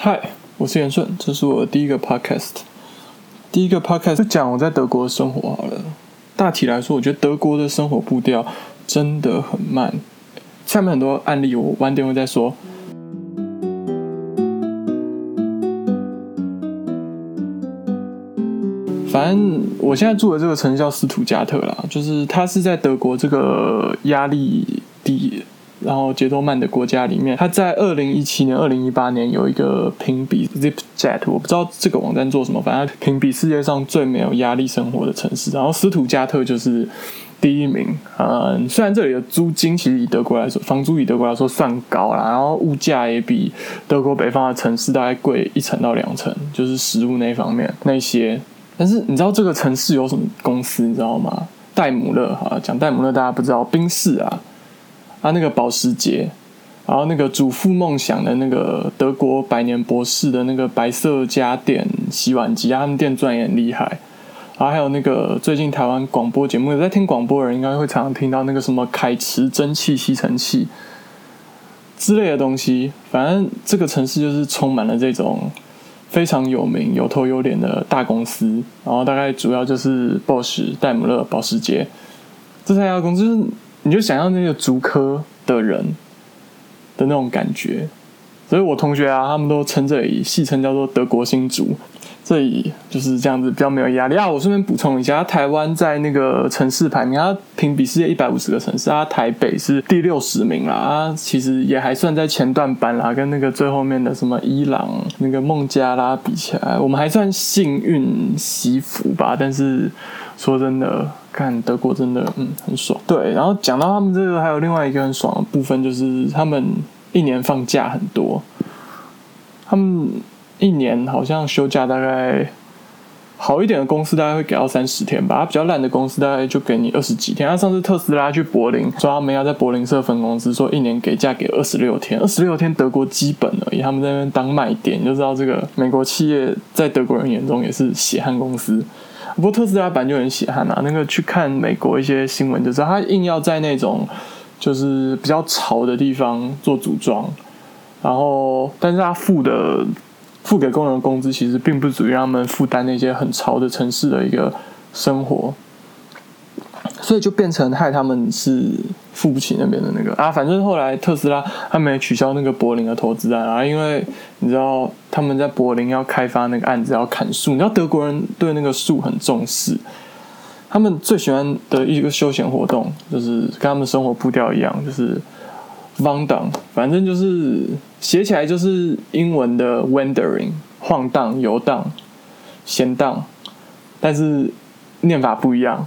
嗨，我是严顺，这是我第一个 podcast。第一个 podcast 讲我在德国的生活好了。大体来说，我觉得德国的生活步调真的很慢。下面很多案例，我晚点会再说。反正我现在住的这个城市叫斯图加特啦，就是它是在德国这个压力低。然后节奏慢的国家里面，它在二零一七年、二零一八年有一个评比 ZipJet，我不知道这个网站做什么，反正评比世界上最没有压力生活的城市。然后斯图加特就是第一名。嗯，虽然这里的租金其实以德国来说，房租以德国来说算高啦，然后物价也比德国北方的城市大概贵一成到两成，就是食物那方面那些。但是你知道这个城市有什么公司？你知道吗？戴姆勒哈，讲戴姆勒大家不知道，宾士啊。啊，那个保时捷，然后那个主妇梦想的那个德国百年博士的那个白色家电洗碗机啊，他们店赚也很厉害。然后还有那个最近台湾广播节目有在听广播的人，应该会常常听到那个什么凯驰蒸汽吸尘器之类的东西。反正这个城市就是充满了这种非常有名、有头有脸的大公司。然后大概主要就是 Bosch、戴姆勒、保时捷这三家公司。你就想象那个足科的人的那种感觉，所以我同学啊，他们都称这里戏称叫做德国新竹，这里就是这样子比较没有压力啊。我顺便补充一下，台湾在那个城市排名，它评比世界一百五十个城市，它台北是第六十名啦，啊，其实也还算在前段班啦，跟那个最后面的什么伊朗、那个孟加拉比起来，我们还算幸运惜福吧。但是说真的。看德国真的嗯很爽，对。然后讲到他们这个，还有另外一个很爽的部分，就是他们一年放假很多。他们一年好像休假大概好一点的公司大概会给到三十天吧，比较烂的公司大概就给你二十几天。他上次特斯拉去柏林说他们要在柏林设分公司，说一年给假给二十六天，二十六天德国基本而已。他们在那边当卖点，你就知道这个美国企业在德国人眼中也是血汗公司。不过特斯拉版就很血汗啊，那个去看美国一些新闻就知道，他硬要在那种就是比较潮的地方做组装，然后但是他付的付给工人工资其实并不足以让他们负担那些很潮的城市的一个生活。所以就变成害他们是付不起那边的那个。啊，反正后来特斯拉他们也取消那个柏林的投资案啊，因为你知道他们在柏林要开发那个案子要砍树，你知道德国人对那个树很重视，他们最喜欢的一个休闲活动就是跟他们生活步调一样，就是 wandering，反正就是写起来就是英文的 wandering，晃荡、游荡、闲荡，但是念法不一样。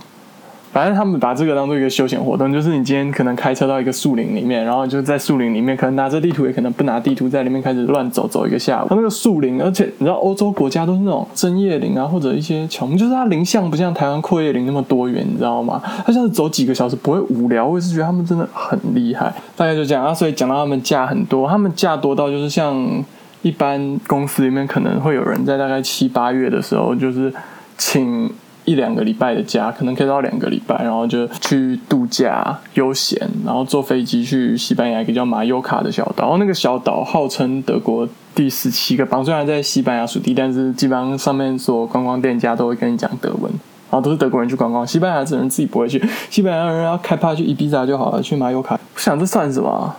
反正他们把这个当做一个休闲活动，就是你今天可能开车到一个树林里面，然后就在树林里面，可能拿着地图，也可能不拿地图，在里面开始乱走走一个下午。它那个树林，而且你知道欧洲国家都是那种针叶林啊，或者一些乔木，就是它林相不像台湾阔叶林那么多元，你知道吗？它像是走几个小时不会无聊，我也是觉得他们真的很厉害。大概就这样啊，所以讲到他们假很多，他们假多到就是像一般公司里面可能会有人在大概七八月的时候，就是请。一两个礼拜的假，可能可以到两个礼拜，然后就去度假悠闲，然后坐飞机去西班牙一个叫马尤卡的小岛。然后那个小岛号称德国第十七个邦，虽然在西班牙属地，但是基本上上面所观光店家都会跟你讲德文，然后都是德国人去观光。西班牙人自己不会去，西班牙人要开趴去伊比萨就好了，去马尤卡。我想这算什么？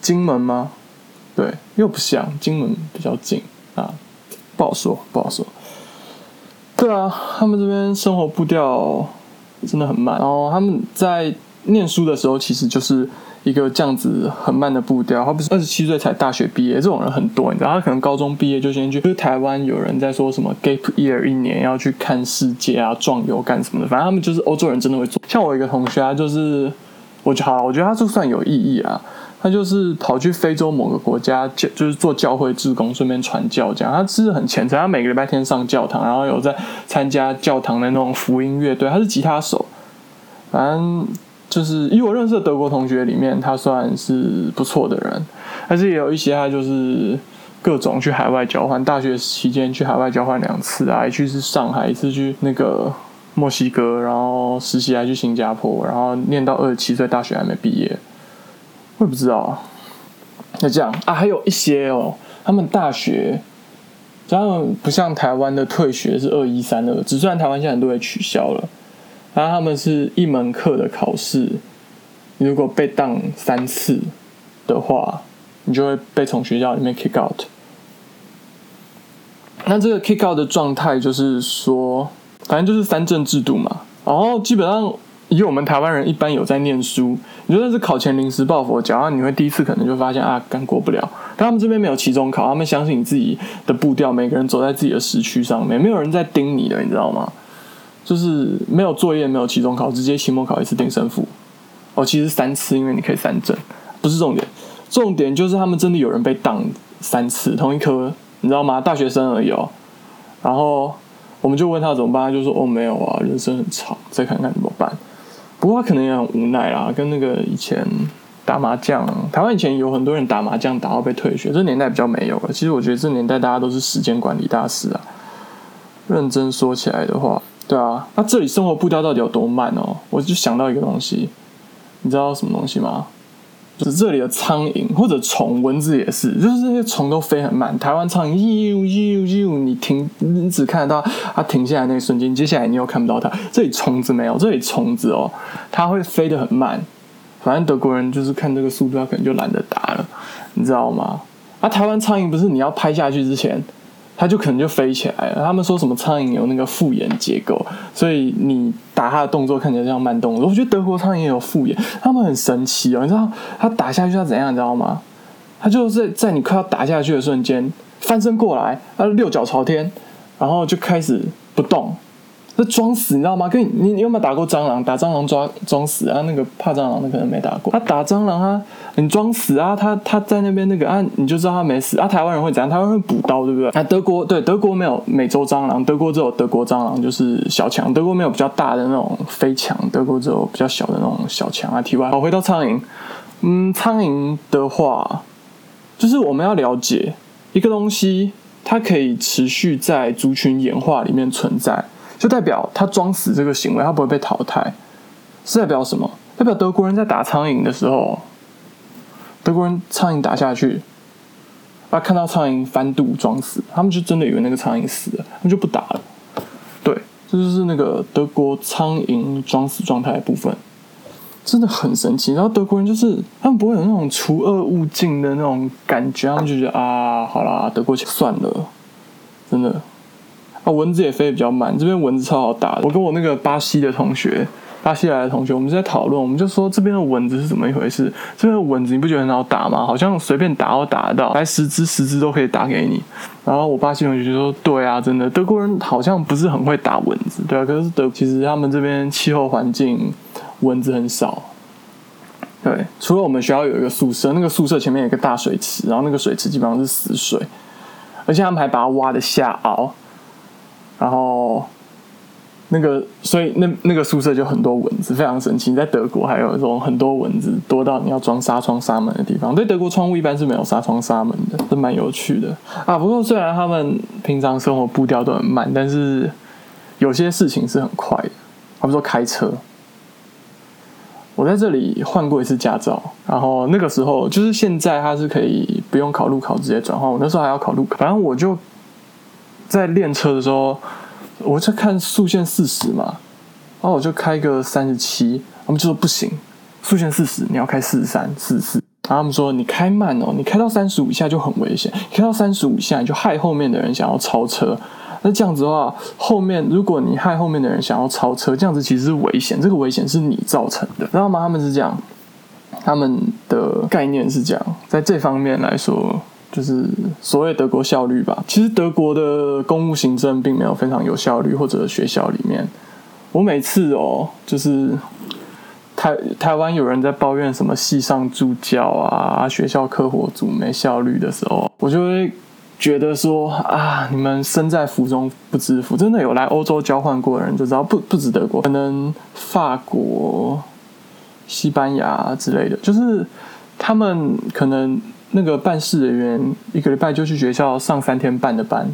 金门吗？对，又不像，金门比较近啊，不好说，不好说。对啊，他们这边生活步调真的很慢。然后他们在念书的时候，其实就是一个这样子很慢的步调。他不是二十七岁才大学毕业，这种人很多，你知道？他可能高中毕业就先去。就是台湾有人在说什么 gap year 一年要去看世界啊，壮游干什么的。反正他们就是欧洲人，真的会做。像我一个同学啊，就是我觉得好，我觉得他就算有意义啊。他就是跑去非洲某个国家教，就是做教会志工，顺便传教这样。他是很虔诚，他每个礼拜天上教堂，然后有在参加教堂的那种福音乐队。他是吉他手，反正就是以我认识的德国同学里面，他算是不错的人。但是也有一些他就是各种去海外交换，大学期间去海外交换两次啊，一次是上海，一次去那个墨西哥，然后实习还去新加坡，然后念到二十七岁，大学还没毕业。我也不知道，那这样啊，还有一些哦，他们大学，他们不像台湾的退学是二一三二，只算台湾现在很多也取消了，然后他们是一门课的考试，如果被当三次的话，你就会被从学校里面 kick out。那这个 kick out 的状态就是说，反正就是三证制度嘛，然后基本上。以我们台湾人一般有在念书，你就算是考前临时抱佛脚，你会第一次可能就发现啊，刚过不了。但他们这边没有期中考，他们相信你自己的步调，每个人走在自己的时区上面，没有人在盯你的，你知道吗？就是没有作业，没有期中考，直接期末考一次定胜负。哦，其实三次，因为你可以三证，不是重点，重点就是他们真的有人被挡三次同一科，你知道吗？大学生而已哦。然后我们就问他怎么办，他就说哦没有啊，人生很长，再看看怎么办。不过他可能也很无奈啦，跟那个以前打麻将，台湾以前有很多人打麻将打到被退学，这年代比较没有了。其实我觉得这年代大家都是时间管理大师啊。认真说起来的话，对啊，那这里生活步调到底有多慢哦？我就想到一个东西，你知道什么东西吗？就是这里的苍蝇或者虫，蚊子也是，就是这些虫都飞很慢。台湾苍蝇，呦呦呦，你停，你只看得到它停下来那一瞬间，接下来你又看不到它。这里虫子没有，这里虫子哦，它会飞得很慢。反正德国人就是看这个速度，他可能就懒得打了，你知道吗？啊，台湾苍蝇不是你要拍下去之前。它就可能就飞起来了。他们说什么苍蝇有那个复眼结构，所以你打它的动作看起来像慢动作。我觉得德国苍蝇也有复眼，他们很神奇哦。你知道它打下去它怎样？你知道吗？它就是在你快要打下去的瞬间翻身过来，它六脚朝天，然后就开始不动。这装死，你知道吗？跟你你你有没有打过蟑螂？打蟑螂抓装死啊？那个怕蟑螂的可能没打过。他打蟑螂啊，你装死啊？他他在那边那个啊，你就知道他没死啊。台湾人会怎样？台湾会补刀，对不对？啊，德国对德国没有美洲蟑螂，德国只有德国蟑螂，就是小强。德国没有比较大的那种飞强，德国只有比较小的那种小强啊。题外，好，回到苍蝇，嗯，苍蝇的话，就是我们要了解一个东西，它可以持续在族群演化里面存在。就代表他装死这个行为，他不会被淘汰，是代表什么？代表德国人在打苍蝇的时候，德国人苍蝇打下去，啊，看到苍蝇翻肚装死，他们就真的以为那个苍蝇死了，他们就不打了。对，这就是那个德国苍蝇装死状态的部分，真的很神奇。然后德国人就是他们不会有那种除恶务尽的那种感觉，他们就觉得啊，好啦，德国算了，蚊子也飞得比较慢，这边蚊子超好打。我跟我那个巴西的同学，巴西来的同学，我们在讨论，我们就说这边的蚊子是怎么一回事？这边的蚊子你不觉得很好打吗？好像随便打都打得到，来十只十只都可以打给你。然后我巴西同学就说：“对啊，真的，德国人好像不是很会打蚊子，对啊。可是德其实他们这边气候环境蚊子很少。对，除了我们学校有一个宿舍，那个宿舍前面有一个大水池，然后那个水池基本上是死水，而且他们还把它挖的下凹。”那个，所以那那个宿舍就很多蚊子，非常神奇。在德国还有一种很多蚊子，多到你要装纱窗纱门的地方。对，德国窗户一般是没有纱窗纱门的，是蛮有趣的啊。不过虽然他们平常生活步调都很慢，但是有些事情是很快的。比如说开车，我在这里换过一次驾照，然后那个时候就是现在它是可以不用考路考直接转换，我那时候还要考路考，反正我就。在练车的时候，我在看速限四十嘛，然后我就开个三十七，他们就说不行，速限四十，你要开四十三、四十四。然后他们说你开慢哦，你开到三十五下就很危险，开到三十五下你就害后面的人想要超车。那这样子的话，后面如果你害后面的人想要超车，这样子其实是危险，这个危险是你造成的，知道吗？他们是这样，他们的概念是这样，在这方面来说。就是所谓德国效率吧。其实德国的公务行政并没有非常有效率，或者学校里面，我每次哦，就是台台湾有人在抱怨什么系上助教啊、学校课活组没效率的时候，我就会觉得说啊，你们身在福中不知福。真的有来欧洲交换过的人就知道，不不止德国，可能法国、西班牙之类的，就是他们可能。那个办事人员一个礼拜就去学校上三天半的班，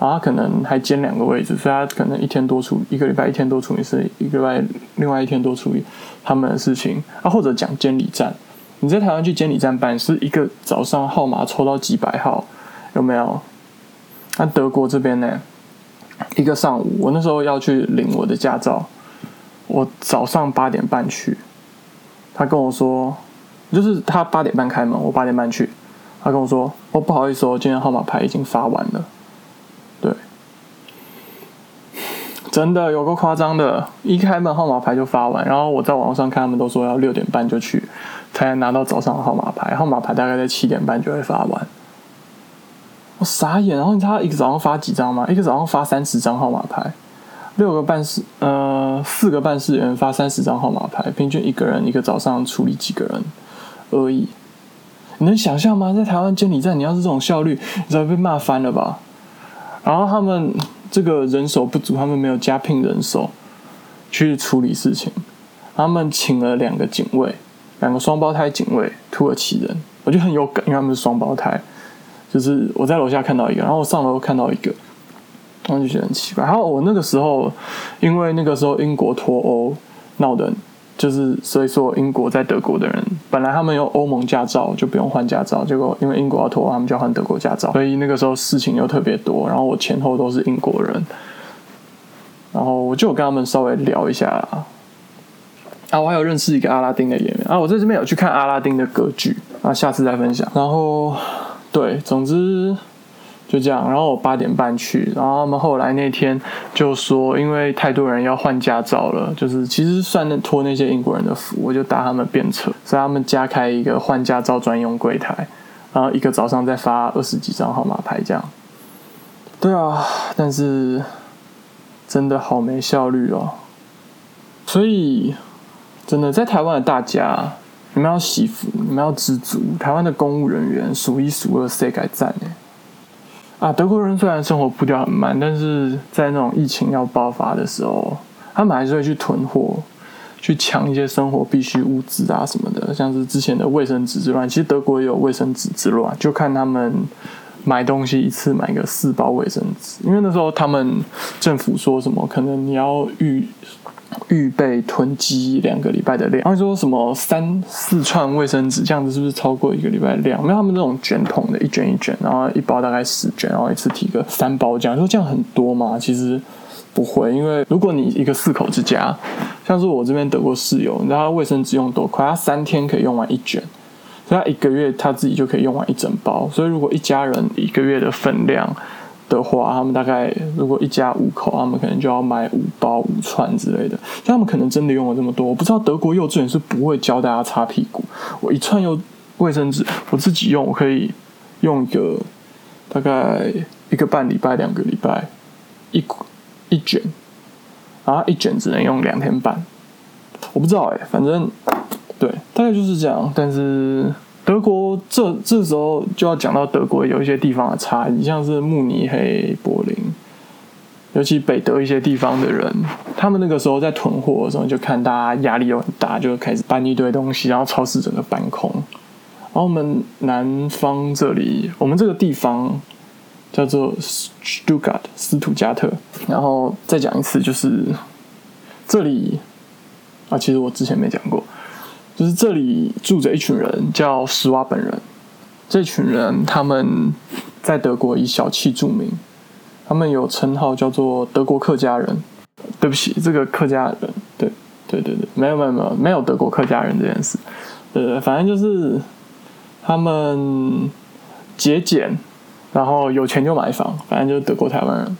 然后可能还兼两个位置，所以他可能一天多处一个礼拜一天多处理事，一个礼拜另外一天多处理他们的事情啊，或者讲监理站，你在台湾去监理站办，是一个早上号码抽到几百号，有没有？那德国这边呢？一个上午，我那时候要去领我的驾照，我早上八点半去，他跟我说，就是他八点半开门，我八点半去，他跟我说，哦，不好意思哦，今天号码牌已经发完了。对，真的有个夸张的，一开门号码牌就发完，然后我在网上看，他们都说要六点半就去，才能拿到早上的号码牌，号码牌大概在七点半就会发完。我傻眼，然后你知道一个早上发几张吗？一个早上发三十张号码牌，六个办事呃四个办事员发三十张号码牌，平均一个人一个早上处理几个人而已。你能想象吗？在台湾监理站，你要是这种效率，你早被骂翻了吧？然后他们这个人手不足，他们没有加聘人手去处理事情，他们请了两个警卫，两个双胞胎警卫，土耳其人，我觉得很有感，因为他们是双胞胎。就是我在楼下看到一个，然后我上楼看到一个，然后就觉得很奇怪。然后我那个时候，因为那个时候英国脱欧闹的，就是所以说英国在德国的人，本来他们有欧盟驾照就不用换驾照，结果因为英国要脱，他们就要换德国驾照，所以那个时候事情又特别多。然后我前后都是英国人，然后我就跟他们稍微聊一下啊，我还有认识一个阿拉丁的演员啊，我在这边有去看阿拉丁的歌剧啊，下次再分享。然后。对，总之就这样。然后我八点半去，然后他们后来那天就说，因为太多人要换驾照了，就是其实算托那些英国人的福，我就搭他们便车，所以他们加开一个换驾照专用柜台，然后一个早上再发二十几张号码牌，这样。对啊，但是真的好没效率哦。所以真的在台湾的大家。你们要惜福，你们要知足。台湾的公务人员数一数二，谁敢赞呢？啊，德国人虽然生活步调很慢，但是在那种疫情要爆发的时候，他们还是会去囤货，去抢一些生活必需物资啊什么的。像是之前的卫生纸之乱，其实德国也有卫生纸之乱，就看他们买东西一次买个四包卫生纸，因为那时候他们政府说什么，可能你要预。预备囤积两个礼拜的量，然后说什么三四串卫生纸，这样子是不是超过一个礼拜的量？没有他们那种卷筒的，一卷一卷，然后一包大概十卷，然后一次提个三包这样。说这样很多吗？其实不会，因为如果你一个四口之家，像是我这边德国室友，你知道他卫生纸用多快？他三天可以用完一卷，所以他一个月他自己就可以用完一整包。所以如果一家人一个月的分量。的话，他们大概如果一家五口，他们可能就要买五包五串之类的。他们可能真的用了这么多，我不知道德国幼稚园是不会教大家擦屁股。我一串又卫生纸，我自己用，我可以用一个大概一个半礼拜、两个礼拜一一卷，然后一卷只能用两天半。我不知道哎，反正对，大概就是这样。但是。德国这这时候就要讲到德国有一些地方的差异，像是慕尼黑、柏林，尤其北德一些地方的人，他们那个时候在囤货的时候，就看大家压力又很大，就开始搬一堆东西，然后超市整个搬空。然后我们南方这里，我们这个地方叫做 Stuttgart 斯图加特，然后再讲一次，就是这里啊，其实我之前没讲过。就是这里住着一群人，叫施瓦本人。这群人他们在德国以小气著名，他们有称号叫做德国客家人。对不起，这个客家人，对对对对，没有没有没有没有德国客家人这件事。呃，反正就是他们节俭，然后有钱就买房，反正就是德国台湾人。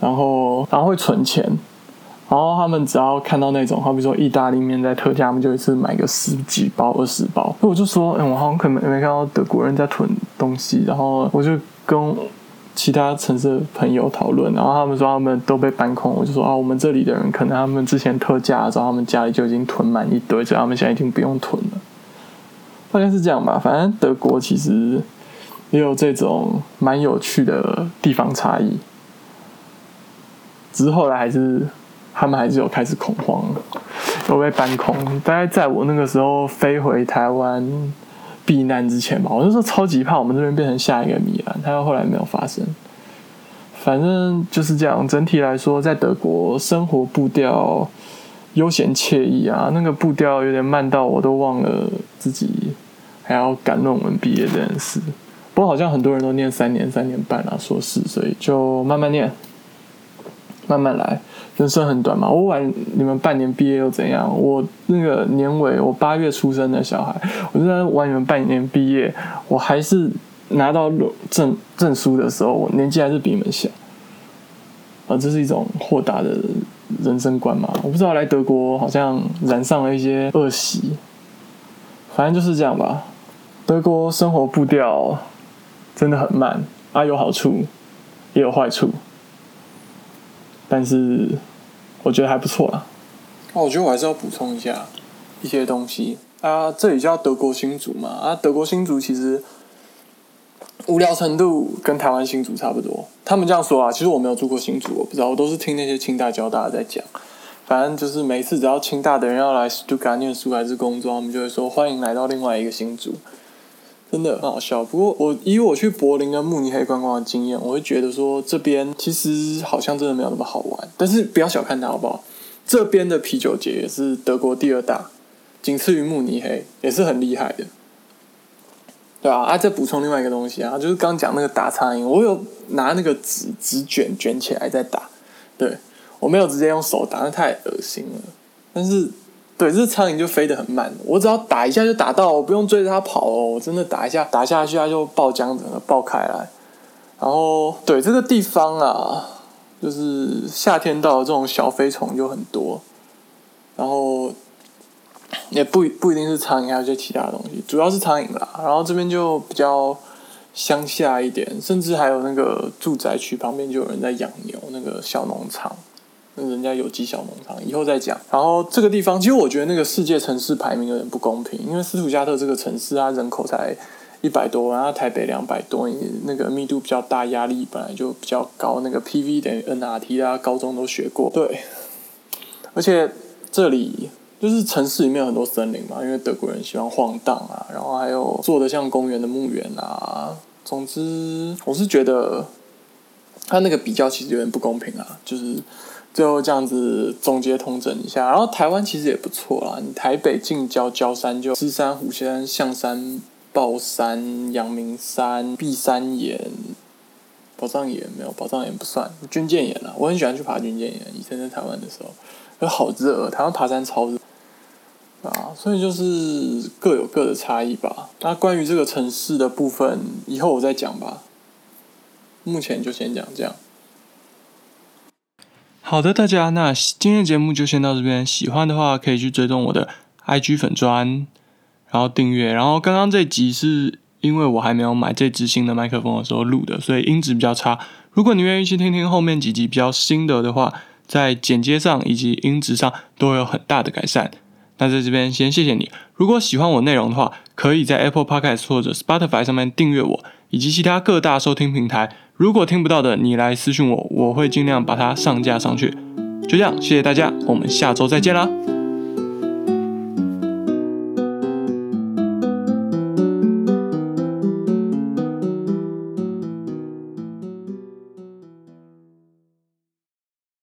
然后然后会存钱。然后他们只要看到那种，好比说意大利面在特价，他们就一次买个十几包、二十包。那我就说，哎，我好像可能没看到德国人在囤东西。然后我就跟其他城市的朋友讨论，然后他们说他们都被搬空。我就说啊，我们这里的人可能他们之前特价的时候，他们家里就已经囤满一堆，所以他们现在已经不用囤了。大概是这样吧。反正德国其实也有这种蛮有趣的地方差异，只是后来还是。他们还是有开始恐慌，有被搬空。大概在我那个时候飞回台湾避难之前吧，我那时候超级怕我们这边变成下一个米兰。他后来没有发生，反正就是这样。整体来说，在德国生活步调悠闲惬意啊，那个步调有点慢到我都忘了自己还要赶论文毕业这件事。不过好像很多人都念三年、三年半啊，硕士，所以就慢慢念，慢慢来。人生很短嘛，我晚你们半年毕业又怎样？我那个年尾，我八月出生的小孩，我就在晚你们半年毕业，我还是拿到证证书的时候，我年纪还是比你们小。啊，这是一种豁达的人生观嘛？我不知道来德国好像染上了一些恶习，反正就是这样吧。德国生活步调真的很慢，啊，有好处也有坏处，但是我觉得还不错啦。哦，我觉得我还是要补充一下一些东西啊，这里叫德国新族嘛，啊，德国新族其实。无聊程度跟台湾新族差不多，他们这样说啊，其实我没有住过新族，我不知道，我都是听那些清大、交大的在讲。反正就是每次只要清大的人要来就赶念书还是工作，他们就会说欢迎来到另外一个新族，真的很好笑。不过我以我去柏林跟慕尼黑观光的经验，我会觉得说这边其实好像真的没有那么好玩。但是不要小看它好不好？这边的啤酒节也是德国第二大，仅次于慕尼黑，也是很厉害的。对啊，啊，再补充另外一个东西啊，就是刚讲那个打苍蝇，我有拿那个纸纸卷卷起来再打，对我没有直接用手打，那太恶心了。但是，对，这苍蝇就飞得很慢，我只要打一下就打到，我不用追着它跑哦，我真的打一下打下去它就爆浆，整个爆开来。然后，对这个地方啊，就是夏天到了，这种小飞虫就很多，然后。也不不一定是苍蝇，还有些其他东西，主要是苍蝇啦。然后这边就比较乡下一点，甚至还有那个住宅区旁边就有人在养牛，那个小农场，人家有机小农场，以后再讲。然后这个地方，其实我觉得那个世界城市排名有点不公平，因为斯图加特这个城市啊人口才一百多，然后台北两百多，那个密度比较大，压力本来就比较高，那个 PV 等于 NRT 啊，高中都学过。对，而且这里。就是城市里面有很多森林嘛，因为德国人喜欢晃荡啊，然后还有做的像公园的墓园啊。总之，我是觉得他那个比较其实有点不公平啊。就是最后这样子总结统整一下，然后台湾其实也不错啦。你台北近郊郊山就芝山、虎山、象山、豹山、阳明山、碧山岩、宝藏岩没有，宝藏岩不算，军舰岩啊。我很喜欢去爬军舰岩，以前在台湾的时候，就好热，台湾爬山超热。啊，所以就是各有各的差异吧。那关于这个城市的部分，以后我再讲吧。目前就先讲这样。好的，大家，那今天的节目就先到这边。喜欢的话可以去追踪我的 IG 粉砖，然后订阅。然后刚刚这集是因为我还没有买这支新的麦克风的时候录的，所以音质比较差。如果你愿意去听听后面几集比较新的的话，在剪接上以及音质上都有很大的改善。那在这边先谢谢你。如果喜欢我内容的话，可以在 Apple Podcast 或者 Spotify 上面订阅我，以及其他各大收听平台。如果听不到的，你来私信我，我会尽量把它上架上去。就这样，谢谢大家，我们下周再见啦。